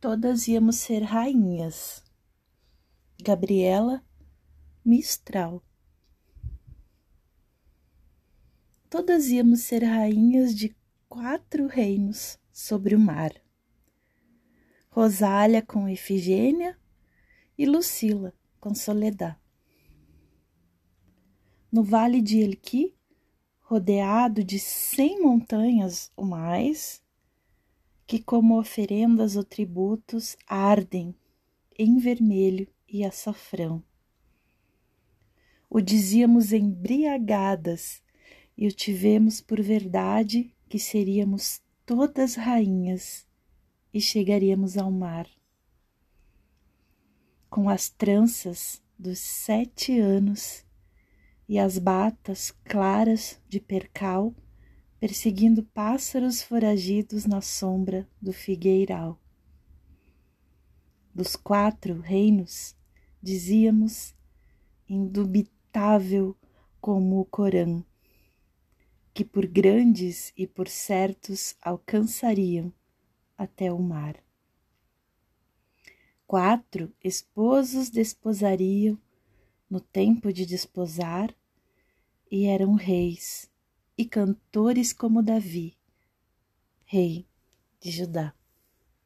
todas íamos ser rainhas. Gabriela Mistral. Todas íamos ser rainhas de quatro reinos sobre o mar. Rosália com Efigênia e Lucila com Soledad. No vale de Elqui, rodeado de cem montanhas ou mais, que como oferendas ou tributos ardem em vermelho e açafrão. O dizíamos embriagadas e o tivemos por verdade que seríamos todas rainhas e chegaríamos ao mar. Com as tranças dos sete anos e as batas claras de percal perseguindo pássaros foragidos na sombra do figueiral. Dos quatro reinos, dizíamos, indubitável como o Corão, que por grandes e por certos alcançariam até o mar. Quatro esposos desposariam no tempo de desposar e eram reis e cantores como Davi, rei de Judá.